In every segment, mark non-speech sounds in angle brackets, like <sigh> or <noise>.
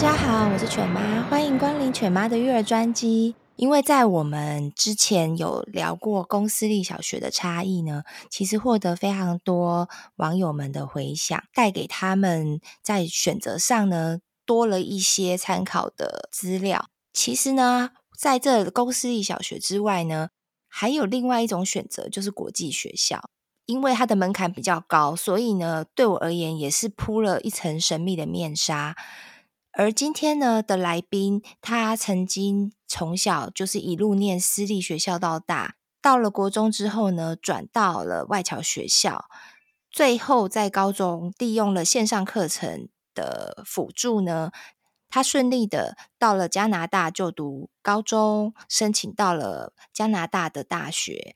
大家好，我是犬妈，欢迎光临犬妈的育儿专辑。因为在我们之前有聊过公私立小学的差异呢，其实获得非常多网友们的回响，带给他们在选择上呢多了一些参考的资料。其实呢，在这公私立小学之外呢，还有另外一种选择，就是国际学校。因为它的门槛比较高，所以呢，对我而言也是铺了一层神秘的面纱。而今天呢的来宾，他曾经从小就是一路念私立学校到大，到了国中之后呢，转到了外侨学校，最后在高中利用了线上课程的辅助呢，他顺利的到了加拿大就读高中，申请到了加拿大的大学。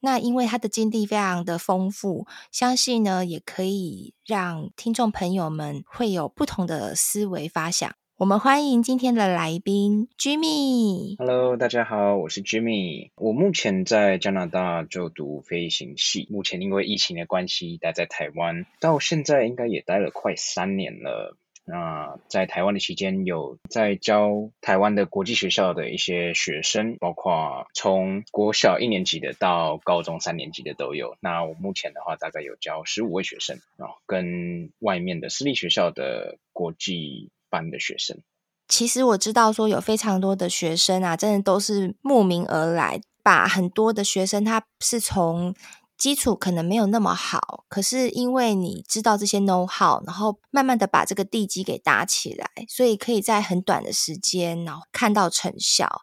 那因为他的经历非常的丰富，相信呢也可以让听众朋友们会有不同的思维发想。我们欢迎今天的来宾 Jimmy。Hello，大家好，我是 Jimmy。我目前在加拿大就读飞行系，目前因为疫情的关系待在台湾，到现在应该也待了快三年了。那在台湾的期间，有在教台湾的国际学校的一些学生，包括从国小一年级的到高中三年级的都有。那我目前的话，大概有教十五位学生啊，跟外面的私立学校的国际班的学生。其实我知道说有非常多的学生啊，真的都是慕名而来，把很多的学生他是从。基础可能没有那么好，可是因为你知道这些 know how，然后慢慢的把这个地基给搭起来，所以可以在很短的时间，然后看到成效。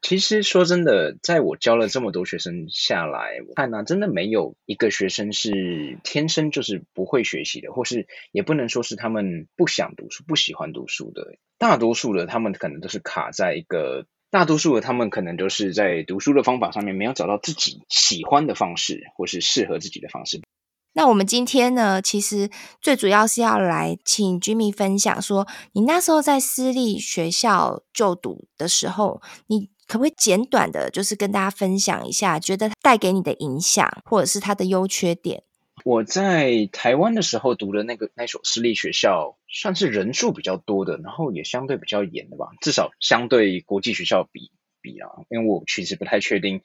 其实说真的，在我教了这么多学生下来，我看呢、啊，真的没有一个学生是天生就是不会学习的，或是也不能说是他们不想读书、不喜欢读书的。大多数的他们可能都是卡在一个。大多数的他们可能都是在读书的方法上面没有找到自己喜欢的方式，或是适合自己的方式。那我们今天呢，其实最主要是要来请 Jimmy 分享说，你那时候在私立学校就读的时候，你可不可以简短的，就是跟大家分享一下，觉得带给你的影响，或者是它的优缺点？我在台湾的时候读的那个那所私立学校，算是人数比较多的，然后也相对比较严的吧，至少相对国际学校比比啊，因为我其实不太确定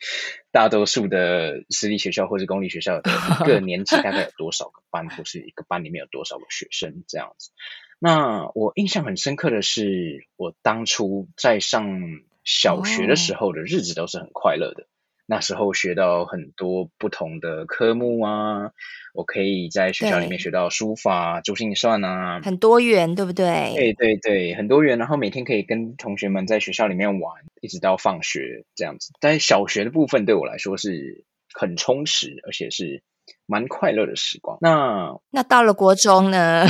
大多数的私立学校或是公立学校的一个年级大概有多少个班，或是一个班里面有多少个学生这样子。那我印象很深刻的是，我当初在上小学的时候的日子都是很快乐的。那时候学到很多不同的科目啊，我可以在学校里面学到书法、珠心算啊，很多元，对不对？对对对，很多元。然后每天可以跟同学们在学校里面玩，一直到放学这样子。在小学的部分对我来说是很充实，而且是蛮快乐的时光。那那到了国中呢？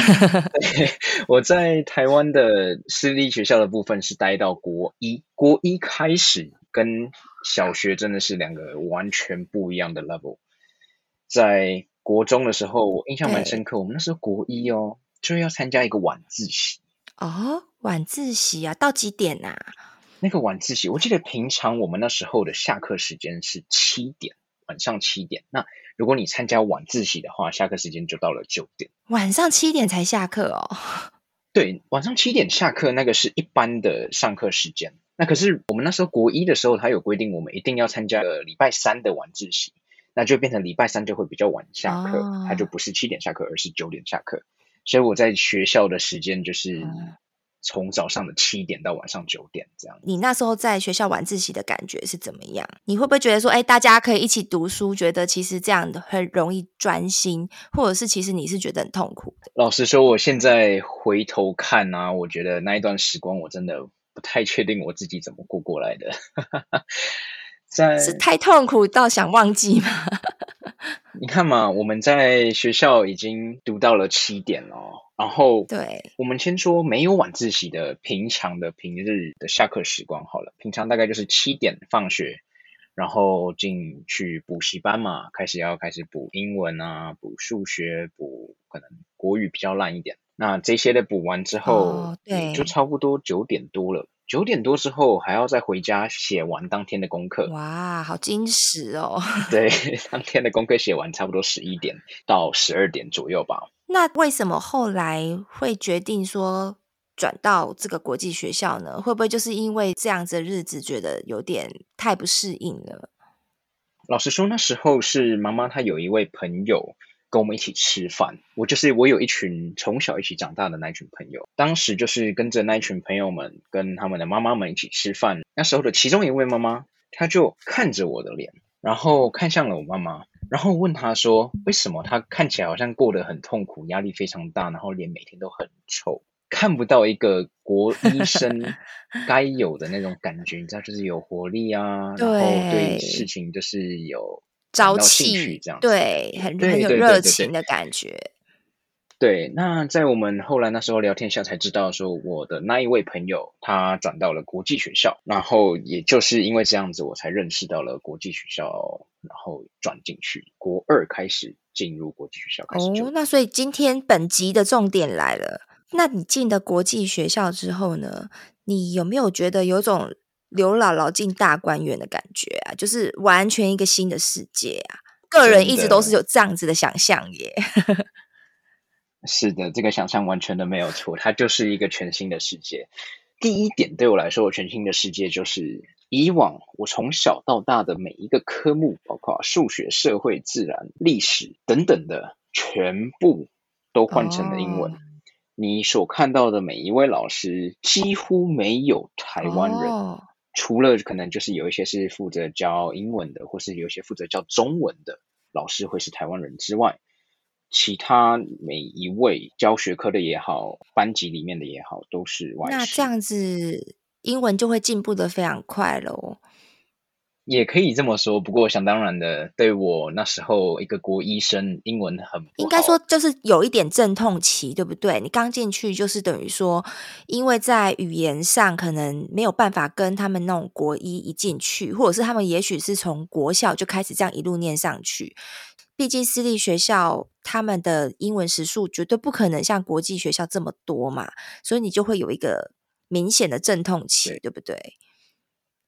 <laughs> 我在台湾的私立学校的部分是待到国一，国一开始跟。小学真的是两个完全不一样的 level。在国中的时候，我印象蛮深刻。我们那时候国一哦，就要参加一个晚自习。哦，晚自习啊，到几点啊？那个晚自习，我记得平常我们那时候的下课时间是七点，晚上七点。那如果你参加晚自习的话，下课时间就到了九点。晚上七点才下课哦？<laughs> 对，晚上七点下课，那个是一般的上课时间。那可是我们那时候国一的时候，他有规定我们一定要参加礼拜三的晚自习，那就变成礼拜三就会比较晚下课，他、哦、就不是七点下课，而是九点下课。所以我在学校的时间就是从早上的七点到晚上九点这样。你那时候在学校晚自习的感觉是怎么样？你会不会觉得说，哎，大家可以一起读书，觉得其实这样的很容易专心，或者是其实你是觉得很痛苦？老实说，我现在回头看啊，我觉得那一段时光我真的。不太确定我自己怎么过过来的，<laughs> 在是太痛苦到想忘记吗？<laughs> 你看嘛，我们在学校已经读到了七点了，然后，对，我们先说没有晚自习的平常的平日的下课时光好了。平常大概就是七点放学，然后进去补习班嘛，开始要开始补英文啊，补数学，补可能国语比较烂一点。那这些的补完之后，哦，对，就差不多九点多了。九点多之后还要再回家写完当天的功课。哇，好精实哦！<laughs> 对，<laughs> 当天的功课写完差不多十一点到十二点左右吧。那为什么后来会决定说转到这个国际学校呢？会不会就是因为这样子的日子觉得有点太不适应了？老实说，那时候是妈妈她有一位朋友跟我们一起吃饭。我就是我有一群从小一起长大的那群朋友，当时就是跟着那群朋友们跟他们的妈妈们一起吃饭。那时候的其中一位妈妈，她就看着我的脸，然后看向了我妈妈。然后问她说：“为什么她看起来好像过得很痛苦，压力非常大，然后脸每天都很臭，看不到一个国医生 <laughs> 该有的那种感觉？你知道，就是有活力啊，然后对事情就是有朝气，这样对，很很有热情的感觉。”对，那在我们后来那时候聊天下才知道，说我的那一位朋友他转到了国际学校，然后也就是因为这样子，我才认识到了国际学校，然后转进去国二开始进入国际学校开始。哦，那所以今天本集的重点来了，那你进的国际学校之后呢，你有没有觉得有种刘姥姥进大观园的感觉啊？就是完全一个新的世界啊！个人一直都是有这样子的想象耶。<laughs> 是的，这个想象完全的没有错，它就是一个全新的世界。第一点对我来说，我全新的世界就是以往我从小到大的每一个科目，包括数学、社会、自然、历史等等的，全部都换成了英文。Oh. 你所看到的每一位老师，几乎没有台湾人，oh. 除了可能就是有一些是负责教英文的，或是有一些负责教中文的老师会是台湾人之外。其他每一位教学科的也好，班级里面的也好，都是外。那这样子，英文就会进步的非常快喽。也可以这么说，不过想当然的，对我那时候一个国医生，英文很。应该说就是有一点阵痛期，对不对？你刚进去就是等于说，因为在语言上可能没有办法跟他们那种国医一进去，或者是他们也许是从国校就开始这样一路念上去。毕竟私立学校他们的英文时数绝对不可能像国际学校这么多嘛，所以你就会有一个明显的阵痛期，对，对不对？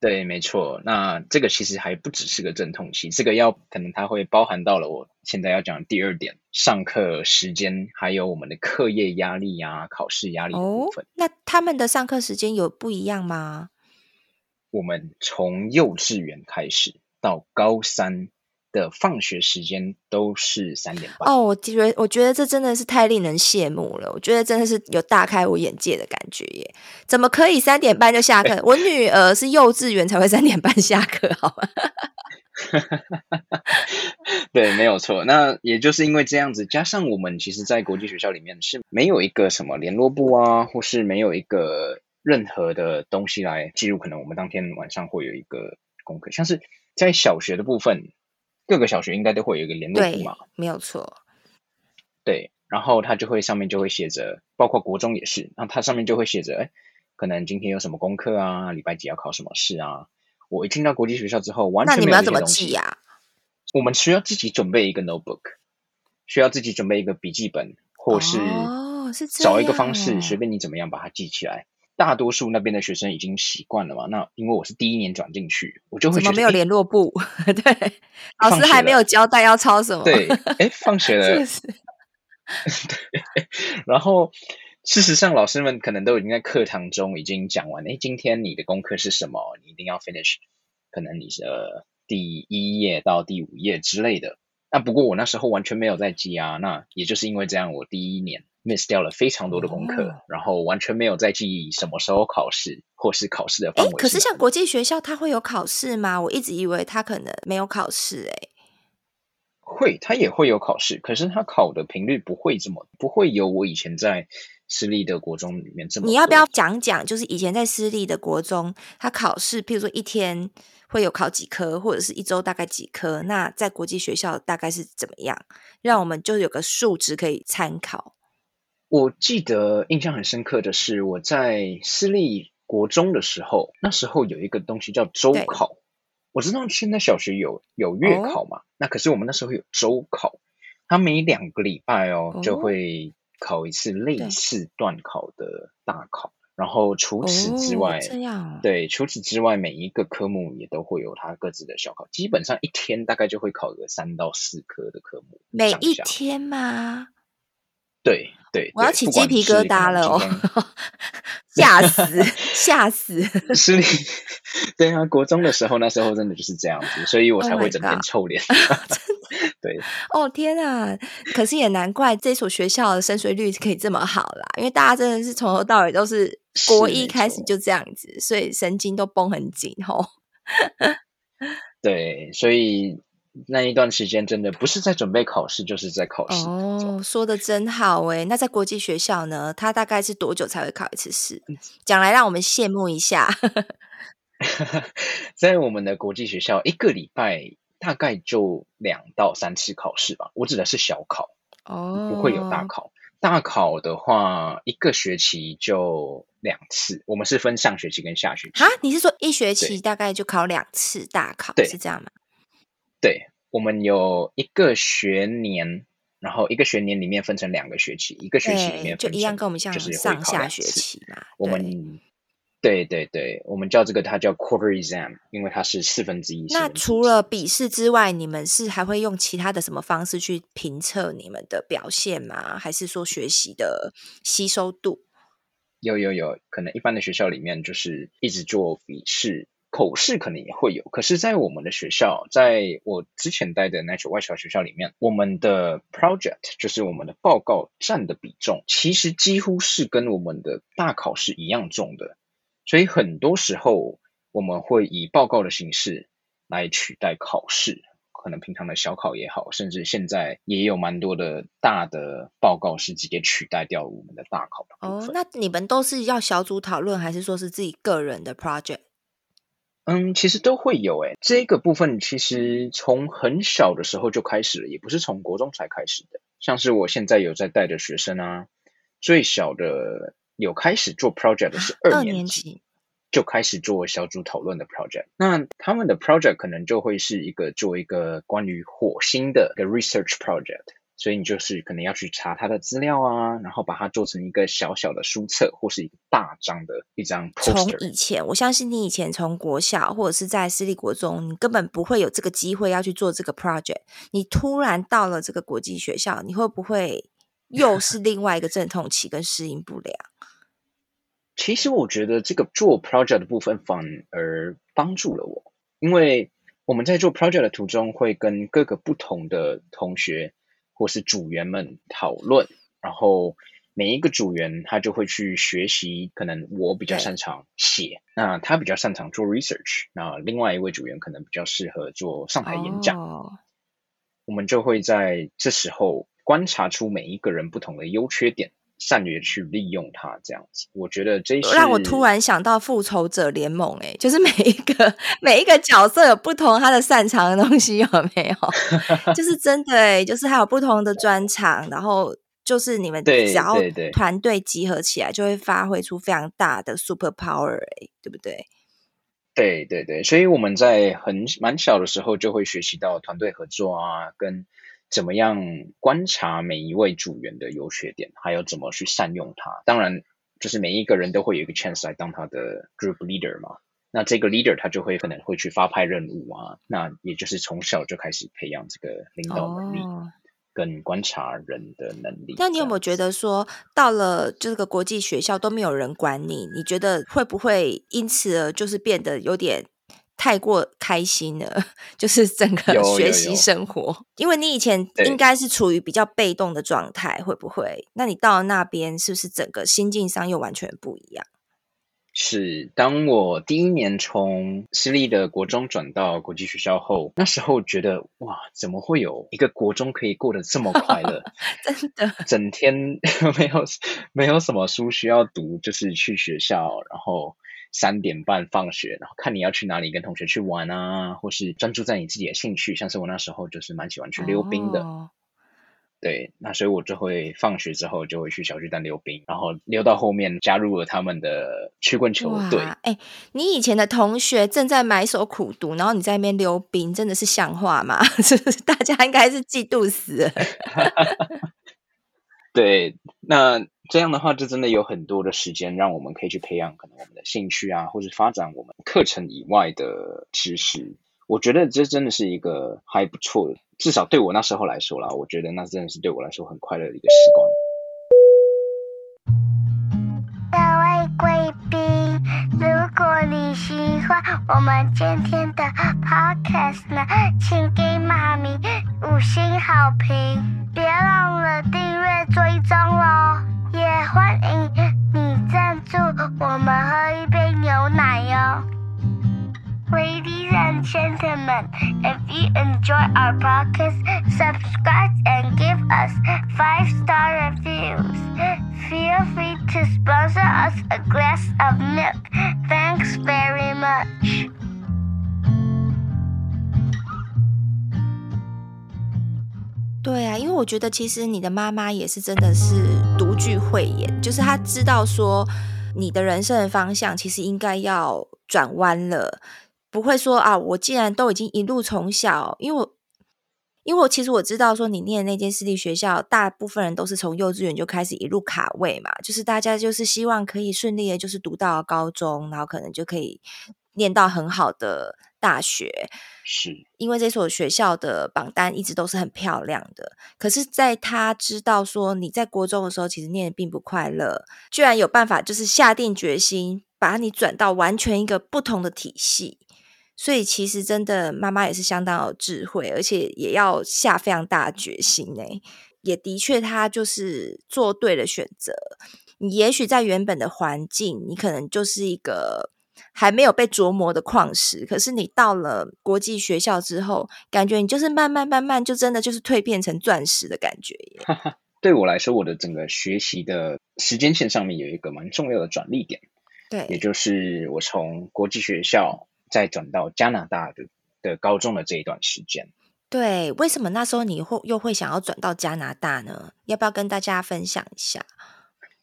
对，没错。那这个其实还不只是个阵痛期，这个要可能它会包含到了我现在要讲的第二点：上课时间，还有我们的课业压力呀、啊、考试压力的部分。哦，那他们的上课时间有不一样吗？我们从幼稚园开始到高三。的放学时间都是三点半哦，我觉得我觉得这真的是太令人羡慕了。我觉得真的是有大开我眼界的感觉耶！怎么可以三点半就下课？欸、<laughs> 我女儿是幼稚园才会三点半下课，好吗？<laughs> 对，没有错。那也就是因为这样子，加上我们其实，在国际学校里面是没有一个什么联络部啊，或是没有一个任何的东西来记录，可能我们当天晚上会有一个功课，像是在小学的部分。各个小学应该都会有一个联络簿嘛，没有错。对，然后它就会上面就会写着，包括国中也是，然后它上面就会写着，哎，可能今天有什么功课啊，礼拜几要考什么试啊。我一进到国际学校之后，完全没有这些东西。那你们要怎么记呀？我们需要自己准备一个 notebook，需要自己准备一个笔记本，或是找一个方式，随便你怎么样把它记起来。大多数那边的学生已经习惯了嘛。那因为我是第一年转进去，我就会怎么没有联络部？<laughs> 对，老师还没有交代要抄什么。对，哎，放学了。<laughs> <laughs> 对，然后事实上，老师们可能都已经在课堂中已经讲完。哎，今天你的功课是什么？你一定要 finish。可能你是第一页到第五页之类的。那不过我那时候完全没有在记啊。那也就是因为这样，我第一年。Miss 掉了非常多的功课，哦，然后完全没有再记忆什么时候考试，或是考试的范围。可是像国际学校，它会有考试吗？我一直以为它可能没有考试。哎，会，它也会有考试，可是它考的频率不会这么，不会有我以前在私立的国中里面这么。你要不要讲讲？就是以前在私立的国中，它考试，譬如说一天会有考几科，或者是一周大概几科？那在国际学校大概是怎么样？让我们就有个数值可以参考。我记得印象很深刻的是，我在私立国中的时候，那时候有一个东西叫周考。我知道现在小学有有月考嘛，哦、那可是我们那时候有周考，他每两个礼拜哦，哦。就会考一次类似段考的大考，然后除此之外，哦、这样。对，除此之外每一个科目也都会有它各自的小考，基本上一天大概就会考个三到四科的科目，每一天吗？对对，我要起鸡皮疙瘩了哦，<laughs> 吓死 <laughs> 吓死！私立 <laughs> 对啊，国中的时候那时候真的就是这样子，所以我才会整天臭脸。Oh、对，哦天啊！可是也难怪这所学校的升学率可以这么好啦，因为大家真的是从头到尾都是国一开始就这样子，所以神经都绷很紧吼。对，所以。那一段时间真的不是在准备考试，就是在考试。哦，说的真好哎。那在国际学校呢？他大概是多久才会考一次试？讲来让我们羡慕一下。<laughs> <laughs> 在我们的国际学校，一个礼拜大概就两到三次考试吧。我指的是小考哦，不会有大考。大考的话，一个学期就两次。我们是分上学期跟下学期。啊，你是说一学期大概就考两次大考？对，是这样吗？对，我们有一个学年，然后一个学年里面分成两个学期，一个学期里面就一样，跟我们像上下学期嘛。我们对对对，我们叫这个它叫 quarter exam，因为它是四分之一。那除了笔试之外，你们是还会用其他的什么方式去评测你们的表现吗？还是说学习的吸收度？有有有，可能一般的学校里面就是一直做笔试。口试可能也会有，可是，在我们的学校，在我之前待的那所外侨学校里面，我们的 project 就是我们的报告占的比重，其实几乎是跟我们的大考是一样重的。所以很多时候，我们会以报告的形式来取代考试。可能平常的小考也好，甚至现在也有蛮多的大的报告是直接取代掉我们的大考的。哦，那你们都是要小组讨论，还是说是自己个人的 project？嗯，其实都会有诶，这个部分其实从很小的时候就开始了，也不是从国中才开始的。像是我现在有在带的学生啊，最小的有开始做 project 的是二年级，二年级就开始做小组讨论的 project。那他们的 project 可能就会是一个做一个关于火星的一个 research project。所以你就是可能要去查他的资料啊，然后把它做成一个小小的书册，或是一个大张的一张 poster。从以前，我相信你以前从国小或者是在私立国中，你根本不会有这个机会要去做这个 project。你突然到了这个国际学校，你会不会又是另外一个阵痛期跟适应不良？<laughs> 其实我觉得这个做 project 的部分反而帮助了我，因为我们在做 project 的途中会跟各个不同的同学。或是组员们讨论，然后每一个组员他就会去学习。可能我比较擅长写，那他比较擅长做 research，那另外一位组员可能比较适合做上台演讲。Oh. 我们就会在这时候观察出每一个人不同的优缺点。善于去利用它，这样子，我觉得这是让我突然想到复仇者联盟，哎，就是每一个每一个角色有不同他的擅长的东西，有没有？<laughs> 就是真的，哎，就是还有不同的专长，然后就是你们只要团队集合起来，就会发挥出非常大的 super power，哎，对不对？对对对，所以我们在很蛮小的时候就会学习到团队合作啊，跟。怎么样观察每一位组员的优缺点，还有怎么去善用它？当然，就是每一个人都会有一个 chance 来当他的 group leader 嘛。那这个 leader 他就会可能会去发派任务啊。那也就是从小就开始培养这个领导能力跟观察人的能力。那、哦、你有没有觉得说，到了这个国际学校都没有人管你，你觉得会不会因此而就是变得有点？太过开心了，就是整个学习生活。有有有，因为你以前应该是处于比较被动的状态，对会不会？那你到了那边，是不是整个心境上又完全不一样？是，当我第一年从私立的国中转到国际学校后，那时候觉得哇，怎么会有一个国中可以过得这么快乐？<laughs> 真的，<laughs> 整天 <laughs> 没有没有什么书需要读，就是去学校，然后。三点半放学，然后看你要去哪里跟同学去玩啊，或是专注在你自己的兴趣，像是我那时候就是蛮喜欢去溜冰的。哦、对，那所以我就会放学之后就会去小巨蛋溜冰，然后溜到后面加入了他们的曲棍球队。哎，你以前的同学正在埋首苦读，然后你在那边溜冰，真的是像话吗？<laughs> 是不是？大家应该是嫉妒死了。<laughs> 对，那这样的话，就真的有很多的时间让我们可以去培养可能我们的兴趣啊，或者发展我们课程以外的知识。我觉得这真的是一个还不错的，至少对我那时候来说啦，我觉得那真的是对我来说很快乐的一个时光。各位贵宾，如果你喜欢我们今天的 podcast 呢，请给妈咪五星好评，别忘了订阅追踪哦，也欢迎你赞助我们喝一杯牛奶哟。Ladies and gentlemen, if you enjoy our podcast, subscribe and give us five star reviews. Feel free to sponsor us a glass of milk. Thanks very much. 对啊，因为我觉得其实你的妈妈也是真的是独具慧眼，就是她知道说你的人生的方向其实应该要转弯了。不会说啊，我既然都已经一路从小，因为我，因为我其实我知道说你念的那间私立学校，大部分人都是从幼稚园就开始一路卡位嘛，就是大家就是希望可以顺利的，就是读到高中，然后可能就可以念到很好的大学。是，因为这所学校的榜单一直都是很漂亮的。可是，在他知道说你在国中的时候，其实念的并不快乐，居然有办法就是下定决心把你转到完全一个不同的体系。所以其实真的，妈妈也是相当有智慧，而且也要下非常大的决心呢。也的确，她就是做对了选择。你也许在原本的环境，你可能就是一个还没有被琢磨的矿石，可是你到了国际学校之后，感觉你就是慢慢慢慢，就真的就是蜕变成钻石的感觉耶。对我来说，我的整个学习的时间线上面有一个蛮重要的转捩点，对，也就是我从国际学校。再转到加拿大的的高中的这一段时间，对，为什么那时候你会又会想要转到加拿大呢？要不要跟大家分享一下？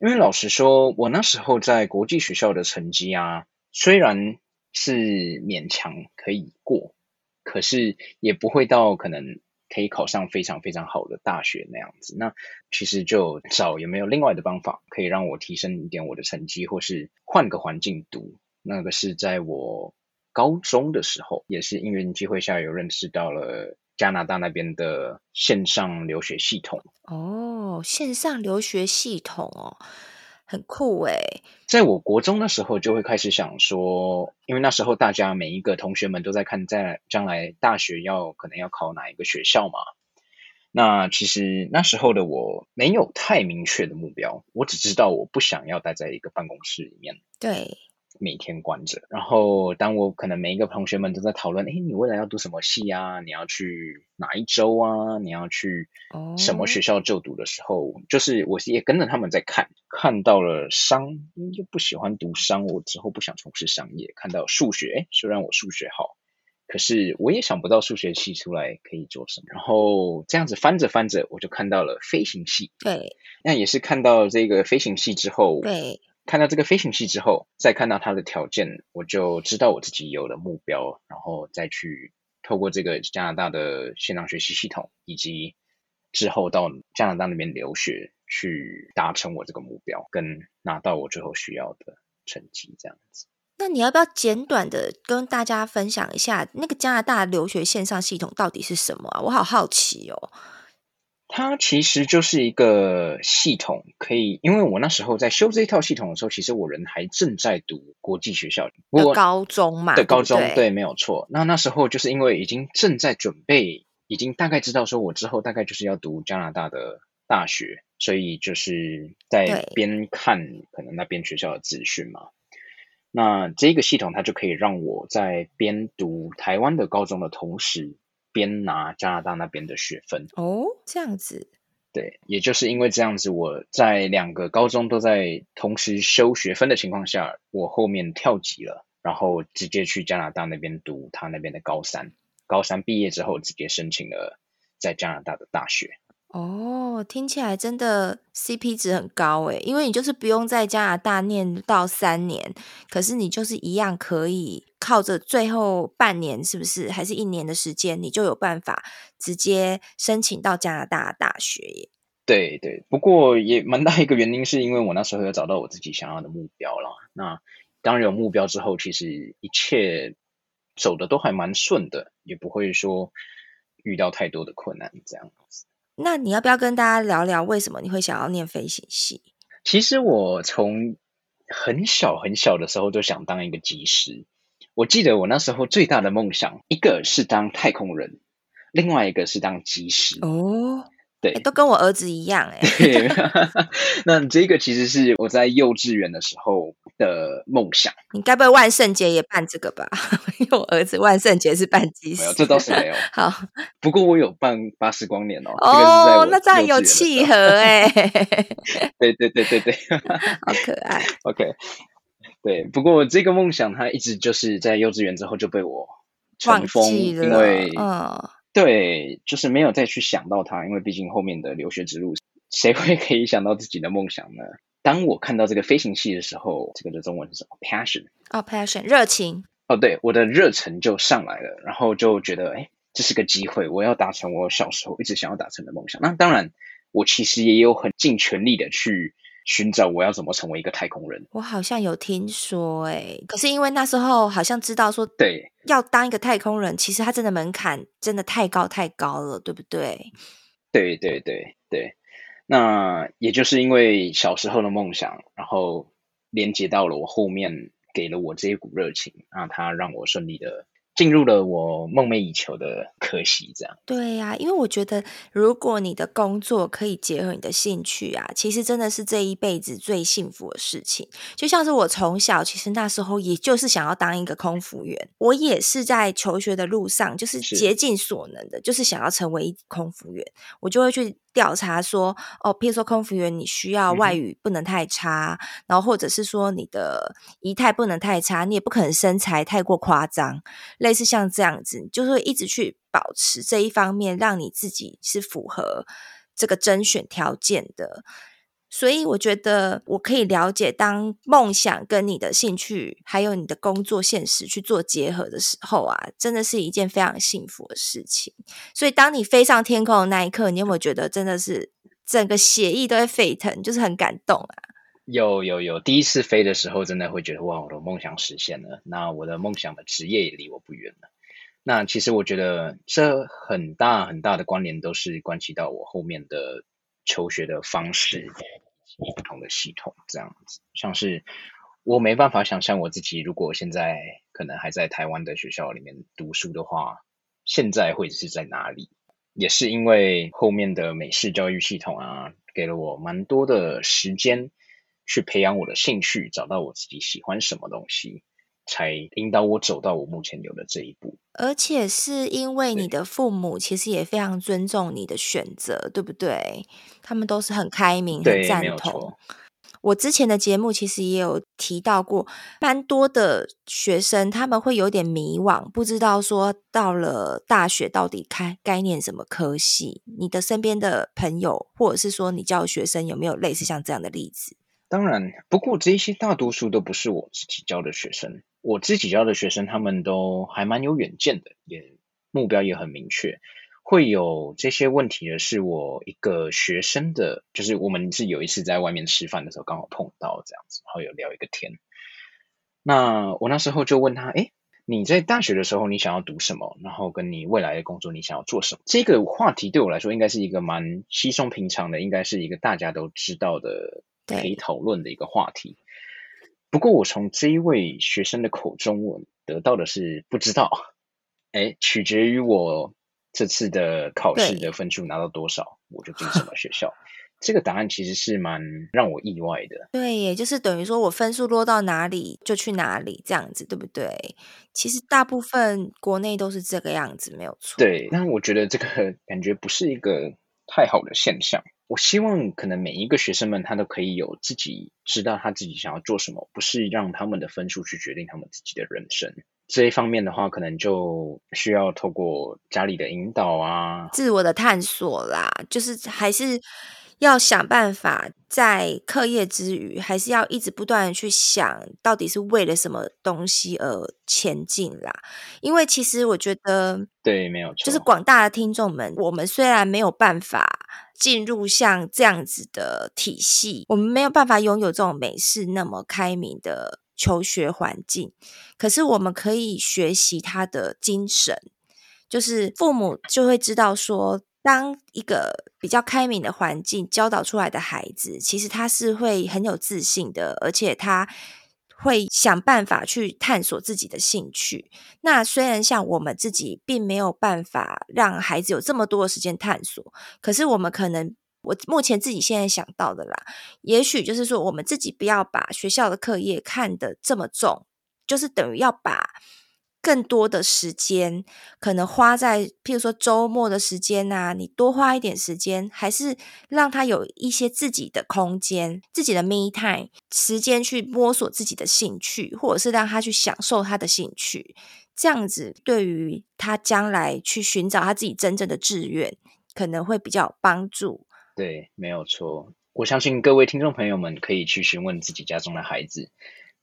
因为老实说，我那时候在国际学校的成绩啊，虽然是勉强可以过，可是也不会到可能可以考上非常非常好的大学那样子。那其实就找有没有另外的方法，可以让我提升一点我的成绩，或是换个环境读。那个是在我。高中的时候，也是因缘机会下有认识到了加拿大那边的线上留学系统。哦，线上留学系统哦，很酷诶。在我国中的时候，就会开始想说，因为那时候大家每一个同学们都在看，在将来大学要可能要考哪一个学校嘛。那其实那时候的我没有太明确的目标，我只知道我不想要待在一个办公室里面。对。每天关着，然后当我可能每一个同学们都在讨论，哎，你未来要读什么系啊？你要去哪一州啊？你要去什么学校就读的时候，哦、就是我也跟着他们在看，看到了商，又不喜欢读商，我之后不想从事商业。看到数学，哎，虽然我数学好，可是我也想不到数学系出来可以做什么。然后这样子翻着翻着，我就看到了飞行系。对，那也是看到这个飞行系之后，对。看到这个飞行器之后，再看到它的条件，我就知道我自己有了目标，然后再去透过这个加拿大的线上学习系统，以及之后到加拿大那边留学，去达成我这个目标，跟拿到我最后需要的成绩，这样子。那你要不要简短的跟大家分享一下，那个加拿大留学线上系统到底是什么啊？我好好奇哦。它其实就是一个系统，可以，因为我那时候在修这一套系统的时候，其实我人还正在读国际学校，的高中嘛，对高中，对，没有错。那那时候就是因为已经正在准备，已经大概知道说我之后大概就是要读加拿大的大学，所以就是在边看可能那边学校的资讯嘛。那这个系统它就可以让我在边读台湾的高中的同时。边拿加拿大那边的学分。哦，这样子，对，也就是因为这样子，我在两个高中都在同时修学分的情况下，我后面跳级了，然后直接去加拿大那边读他那边的高三，高三毕业之后直接申请了在加拿大的大学。哦，听起来真的 CP 值很高诶，因为你就是不用在加拿大念到三年，可是你就是一样可以靠着最后半年，是不是还是一年的时间，你就有办法直接申请到加拿大大学耶？对对，不过也蛮大一个原因，是因为我那时候有找到我自己想要的目标了。那当然有目标之后，其实一切走的都还蛮顺的，也不会说遇到太多的困难这样子。那你要不要跟大家聊聊为什么你会想要念飞行系？其实我从很小很小的时候就想当一个机师。我记得我那时候最大的梦想，一个是当太空人，另外一个是当机师。哦。对，都跟我儿子一样哎。对，<laughs> 那这个其实是我在幼稚园的时候的梦想。你该不会万圣节也办这个吧？<laughs> 因为我儿子万圣节是办机师。没有，这倒是没有。<laughs> 好，不过我有办巴斯光年哦。哦，那这样有契合哎。对对对对对，好可爱。OK，对，不过这个梦想它一直就是在幼稚园之后就被我尘封，因为嗯。对，就是没有再去想到它，因为毕竟后面的留学之路，<laughs> 谁会可以想到自己的梦想呢？当我看到这个飞行器的时候，这个的中文是什么？Passion 哦，Passion 热情哦，对，我的热忱就上来了，然后就觉得，哎，这是个机会，我要达成我小时候一直想要达成的梦想。那当然，我其实也有很尽全力的去。寻找我要怎么成为一个太空人？我好像有听说哎、欸，可是因为那时候好像知道说，对，要当一个太空人，其实他真的门槛真的太高太高了，对不对？对对对对，那也就是因为小时候的梦想，然后连接到了我后面给了我这一股热情，那他让我顺利的。进入了我梦寐以求的科系，这样。对呀、啊，因为我觉得，如果你的工作可以结合你的兴趣啊，其实真的是这一辈子最幸福的事情。就像是我从小，其实那时候也就是想要当一个空服员。我也是在求学的路上，就是竭尽所能的，是就是想要成为一空服员。我就会去。调查说，哦，譬如说空服员，你需要外语不能太差，嗯、然后或者是说你的仪态不能太差，你也不可能身材太过夸张，类似像这样子，就是一直去保持这一方面，让你自己是符合这个甄选条件的。所以我觉得我可以了解，当梦想跟你的兴趣还有你的工作现实去做结合的时候啊，真的是一件非常幸福的事情。所以当你飞上天空的那一刻，你有没有觉得真的是整个血液都会沸腾，就是很感动啊？有有有，第一次飞的时候真的会觉得哇，我的梦想实现了，那我的梦想的职业也离我不远了。那其实我觉得这很大很大的关联都是关系到我后面的。求学的方式不同的系统，这样子，像是我没办法想象我自己如果现在可能还在台湾的学校里面读书的话，现在会是在哪里？也是因为后面的美式教育系统啊，给了我蛮多的时间去培养我的兴趣，找到我自己喜欢什么东西。才引导我走到我目前有的这一步，而且是因为你的父母其实也非常尊重你的选择，对，对不对？他们都是很开明、很赞同。我之前的节目其实也有提到过，蛮多的学生他们会有点迷惘，不知道说到了大学到底该该念什么科系。你的身边的朋友，或者是说你教学生，有没有类似像这样的例子？当然，不过这些大多数都不是我自己教的学生。我自己教的学生，他们都还蛮有远见的，也目标也很明确。会有这些问题的是我一个学生的，就是我们是有一次在外面吃饭的时候刚好碰到这样子，然后有聊一个天。那我那时候就问他，诶，你在大学的时候你想要读什么？然后跟你未来的工作你想要做什么？这个话题对我来说应该是一个蛮稀松平常的，应该是一个大家都知道的可以讨论的一个话题。不过，我从这一位学生的口中，我得到的是不知道。哎，取决于我这次的考试的分数拿到多少，我就进什么学校。这个答案其实是蛮让我意外的。对，也就是等于说我分数落到哪里就去哪里，这样子对不对？其实大部分国内都是这个样子，没有错。对，但我觉得这个感觉不是一个太好的现象。我希望可能每一个学生们他都可以有自己知道他自己想要做什么，不是让他们的分数去决定他们自己的人生。这一方面的话，可能就需要透过家里的引导啊，自我的探索啦，就是还是要想办法在课业之余，还是要一直不断的去想到底是为了什么东西而前进啦。因为其实我觉得，对，没有错，就是广大的听众们，我们虽然没有办法进入像这样子的体系，我们没有办法拥有这种美式那么开明的。求学环境，可是我们可以学习他的精神，就是父母就会知道说，当一个比较开明的环境教导出来的孩子，其实他是会很有自信的，而且他会想办法去探索自己的兴趣。那虽然像我们自己并没有办法让孩子有这么多的时间探索，可是我们可能。我目前自己现在想到的啦，也许就是说，我们自己不要把学校的课业看得这么重，就是等于要把更多的时间，可能花在譬如说周末的时间啊，你多花一点时间，还是让他有一些自己的空间，自己的 me time 时间去摸索自己的兴趣，或者是让他去享受他的兴趣，这样子对于他将来去寻找他自己真正的志愿，可能会比较有帮助。对，没有错。我相信各位听众朋友们可以去询问自己家中的孩子，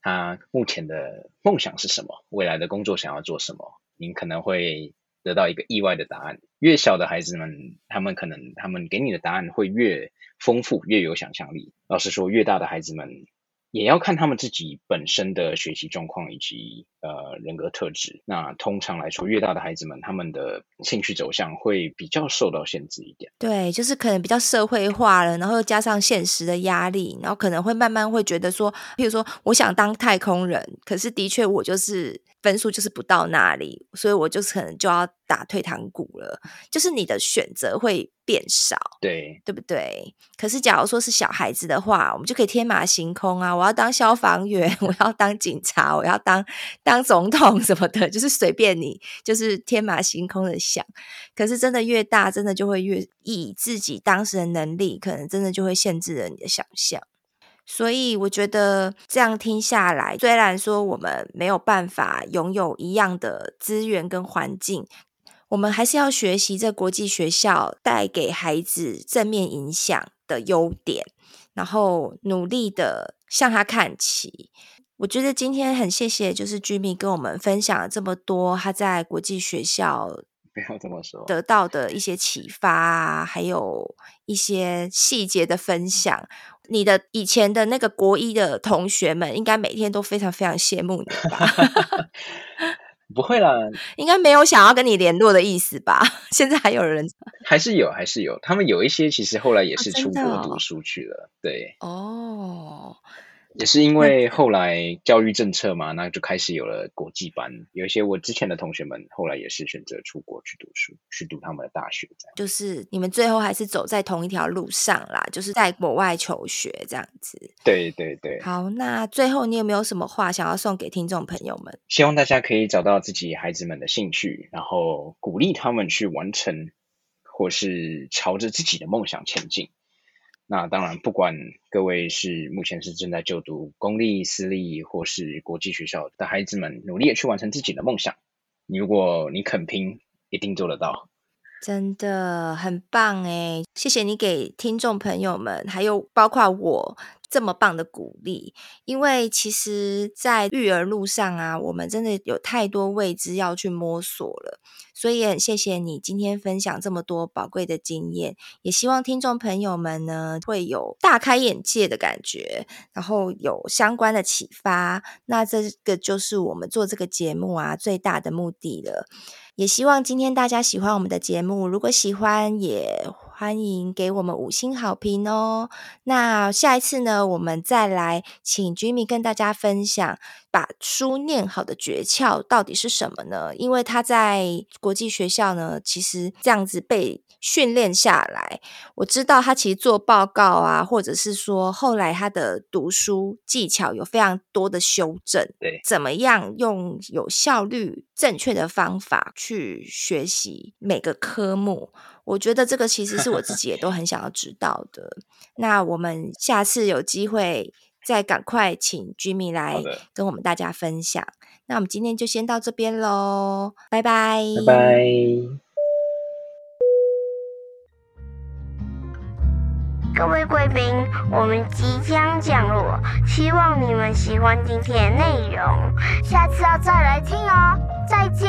他目前的梦想是什么，未来的工作想要做什么。您可能会得到一个意外的答案。越小的孩子们，他们可能他们给你的答案会越丰富，越有想象力。老实说，越大的孩子们。也要看他们自己本身的学习状况以及呃人格特质。那通常来说，越大的孩子们，他们的兴趣走向会比较受到限制一点。对，就是可能比较社会化了，然后又加上现实的压力，然后可能会慢慢会觉得说，譬如说，我想当太空人，可是的确我就是。分数就是不到那里，所以我就可能就要打退堂鼓了。就是你的选择会变少，对，对不对？可是假如说是小孩子的话，我们就可以天马行空啊！我要当消防员，<laughs> 我要当警察，我要当当总统什么的，就是随便你，就是天马行空的想。可是真的越大，真的就会越以自己当时的能力，可能真的就会限制了你的想象。所以我觉得这样听下来，虽然说我们没有办法拥有一样的资源跟环境，我们还是要学习这国际学校带给孩子正面影响的优点，然后努力的向他看齐。我觉得今天很谢谢，就是 Jimmy 跟我们分享了这么多他在国际学校。不要这么说，得到的一些启发啊，还有一些细节的分享。你的以前的那个国一的同学们，应该每天都非常非常羡慕你吧？<laughs> 不会啦，应该没有想要跟你联络的意思吧？<laughs> 现在还有人？还是有，还是有。他们有一些其实后来也是出国读书去了。啊，对，哦。也是因为后来教育政策嘛，那就开始有了国际班。有一些我之前的同学们，后来也是选择出国去读书，去读他们的大学。这样就是你们最后还是走在同一条路上啦，就是在国外求学这样子。对对对。好，那最后你有没有什么话想要送给听众朋友们？希望大家可以找到自己孩子们的兴趣，然后鼓励他们去完成，或是朝着自己的梦想前进。那当然，不管各位是目前是正在就读公立、私立或是国际学校的孩子们，努力的去完成自己的梦想。如果你肯拼，一定做得到。真的很棒诶，谢谢你给听众朋友们，还有包括我。这么棒的鼓励，因为其实，在育儿路上啊，我们真的有太多未知要去摸索了，所以也很谢谢你今天分享这么多宝贵的经验，也希望听众朋友们呢会有大开眼界的感觉，然后有相关的启发。那这个就是我们做这个节目啊最大的目的了。也希望今天大家喜欢我们的节目，如果喜欢也欢迎给我们五星好评哦。那下一次呢，我们再来请 Jimmy 跟大家分享把书念好的诀窍到底是什么呢？因为他在国际学校呢，其实这样子被训练下来，我知道他其实做报告啊，或者是说后来他的读书技巧有非常多的修正。对，怎么样用有效率、正确的方法去学习每个科目？我觉得这个其实是我自己也都很想要知道的。那我们下次有机会再赶快请 Jimmy 来跟我们大家分享。那我们今天就先到这边喽，拜拜，拜拜。各位贵宾，我们即将降落，希望你们喜欢今天的内容，下次要再来听哦。再见